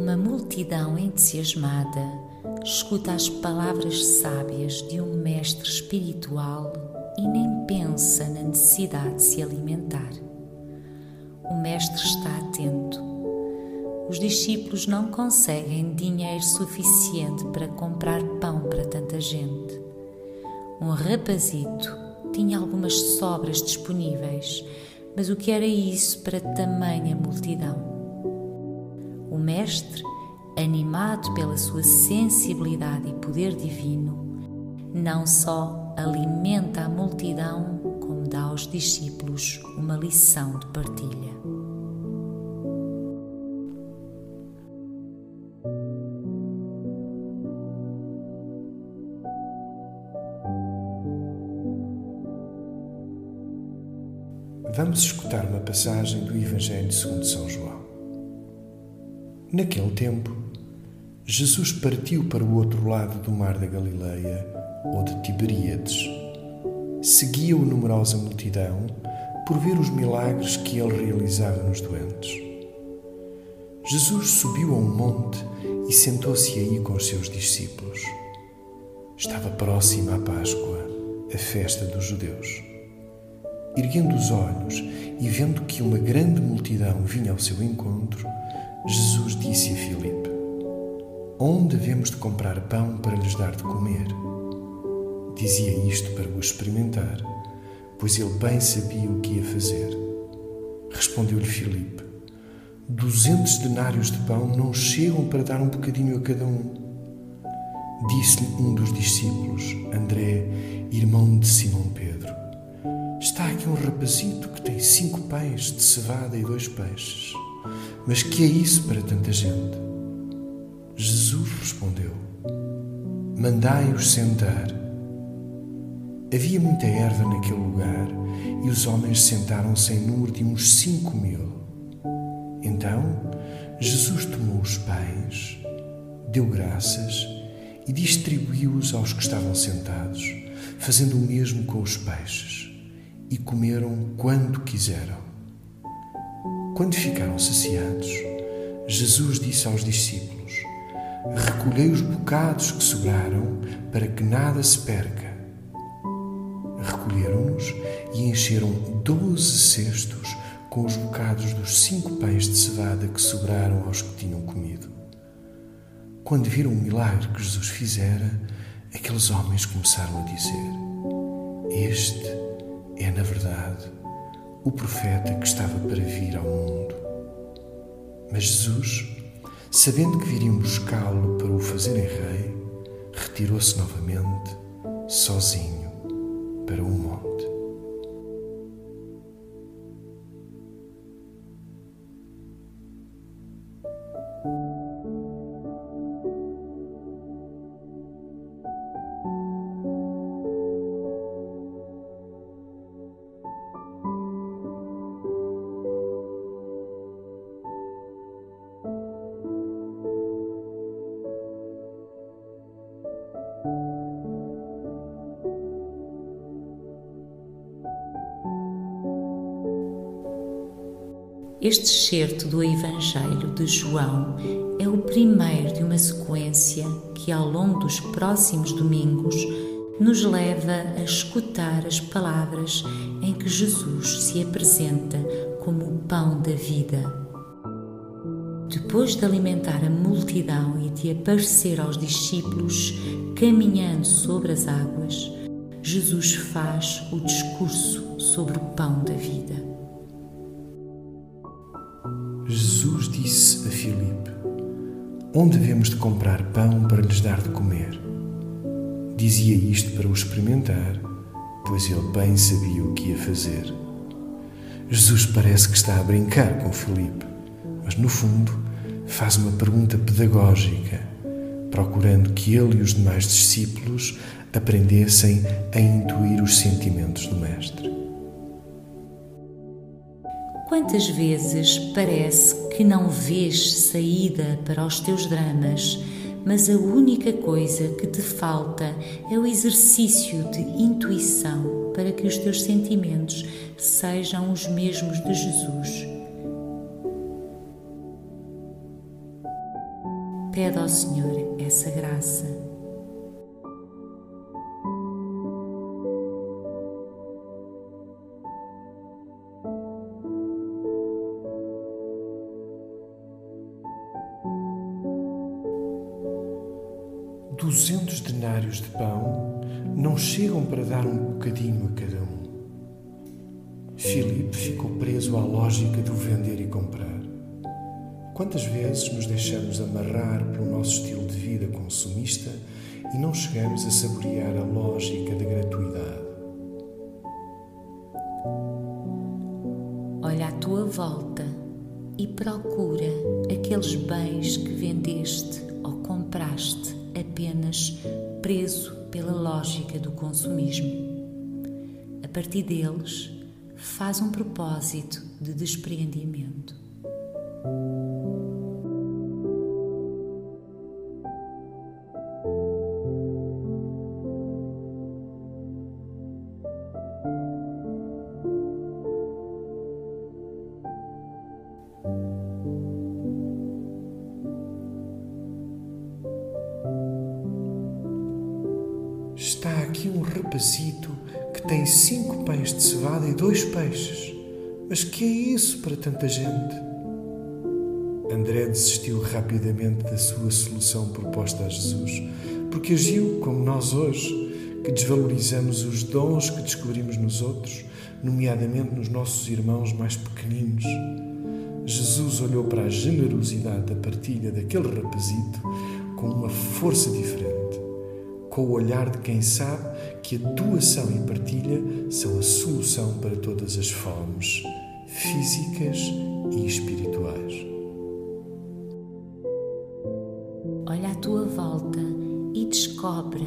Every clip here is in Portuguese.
Uma multidão entusiasmada escuta as palavras sábias de um mestre espiritual e nem pensa na necessidade de se alimentar. O mestre está atento. Os discípulos não conseguem dinheiro suficiente para comprar pão para tanta gente. Um rapazito tinha algumas sobras disponíveis, mas o que era isso para tamanha multidão? Mestre, animado pela sua sensibilidade e poder divino, não só alimenta a multidão, como dá aos discípulos uma lição de partilha. Vamos escutar uma passagem do Evangelho segundo São João. Naquele tempo, Jesus partiu para o outro lado do mar da Galileia, ou de Tiberíades. Seguia-o numerosa multidão por ver os milagres que ele realizava nos doentes. Jesus subiu a um monte e sentou-se aí com os seus discípulos. Estava próxima a Páscoa, a festa dos judeus. Erguendo os olhos e vendo que uma grande multidão vinha ao seu encontro, Jesus disse a Filipe: Onde devemos de comprar pão para lhes dar de comer? Dizia isto para o experimentar, pois ele bem sabia o que ia fazer. Respondeu-lhe Filipe: Duzentos denários de pão não chegam para dar um bocadinho a cada um. Disse-lhe um dos discípulos, André, irmão de Simão Pedro: Está aqui um rapazito que tem cinco pães de cevada e dois peixes. Mas que é isso para tanta gente? Jesus respondeu: Mandai-os sentar. Havia muita erva naquele lugar e os homens sentaram-se em número de uns cinco mil. Então Jesus tomou os pães, deu graças e distribuiu-os aos que estavam sentados, fazendo o mesmo com os peixes, e comeram quanto quiseram. Quando ficaram saciados, Jesus disse aos discípulos: Recolhei os bocados que sobraram para que nada se perca. Recolheram-nos e encheram doze cestos com os bocados dos cinco pães de cevada que sobraram aos que tinham comido. Quando viram o milagre que Jesus fizera, aqueles homens começaram a dizer: Este é, na verdade, o profeta que estava para vir ao mundo. Mas Jesus, sabendo que viriam buscá-lo para o fazerem rei, retirou-se novamente, sozinho, para o monte. Este excerto do Evangelho de João é o primeiro de uma sequência que, ao longo dos próximos domingos, nos leva a escutar as palavras em que Jesus se apresenta como o pão da vida. Depois de alimentar a multidão e de aparecer aos discípulos caminhando sobre as águas, Jesus faz o discurso sobre o pão da vida. Jesus disse a Filipe: Onde devemos de comprar pão para lhes dar de comer? Dizia isto para o experimentar, pois ele bem sabia o que ia fazer. Jesus parece que está a brincar com Filipe, mas no fundo faz uma pergunta pedagógica, procurando que ele e os demais discípulos aprendessem a intuir os sentimentos do Mestre. Quantas vezes parece que não vês saída para os teus dramas, mas a única coisa que te falta é o exercício de intuição para que os teus sentimentos sejam os mesmos de Jesus? Pede ao Senhor essa graça. Duzentos denários de pão não chegam para dar um bocadinho a cada um. Filipe ficou preso à lógica do vender e comprar. Quantas vezes nos deixamos amarrar pelo nosso estilo de vida consumista e não chegamos a saborear a lógica da gratuidade? Olha à tua volta e procura aqueles bens que vendeste ou compraste apenas preso pela lógica do consumismo. A partir deles, faz um propósito de despreendimento. Rapazito que tem cinco pães de cevada e dois peixes. Mas que é isso para tanta gente? André desistiu rapidamente da sua solução proposta a Jesus, porque agiu como nós hoje, que desvalorizamos os dons que descobrimos nos outros, nomeadamente nos nossos irmãos mais pequeninos. Jesus olhou para a generosidade da partilha daquele rapazito com uma força diferente, com o olhar de quem sabe que a doação e partilha são a solução para todas as fomes físicas e espirituais. Olha à tua volta e descobre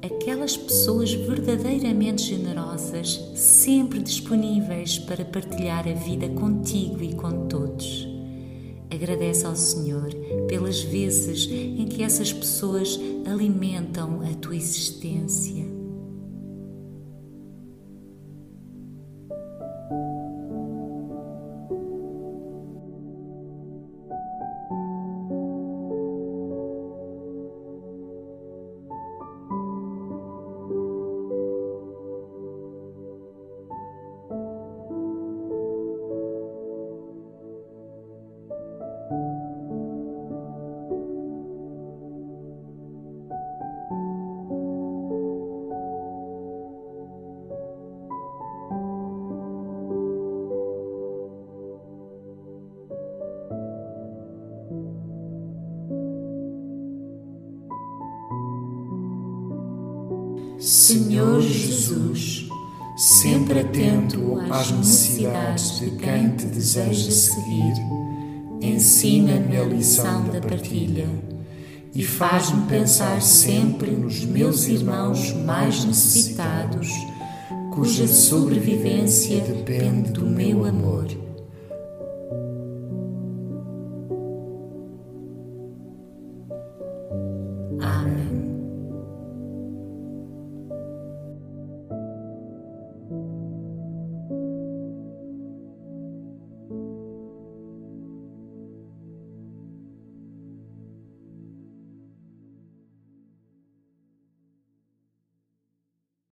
aquelas pessoas verdadeiramente generosas, sempre disponíveis para partilhar a vida contigo e com todos. Agradece ao Senhor pelas vezes em que essas pessoas alimentam a tua existência. Senhor Jesus, sempre atento às necessidades de quem te deseja seguir, ensina-me a lição da partilha e faz-me pensar sempre nos meus irmãos mais necessitados, cuja sobrevivência depende do meu amor.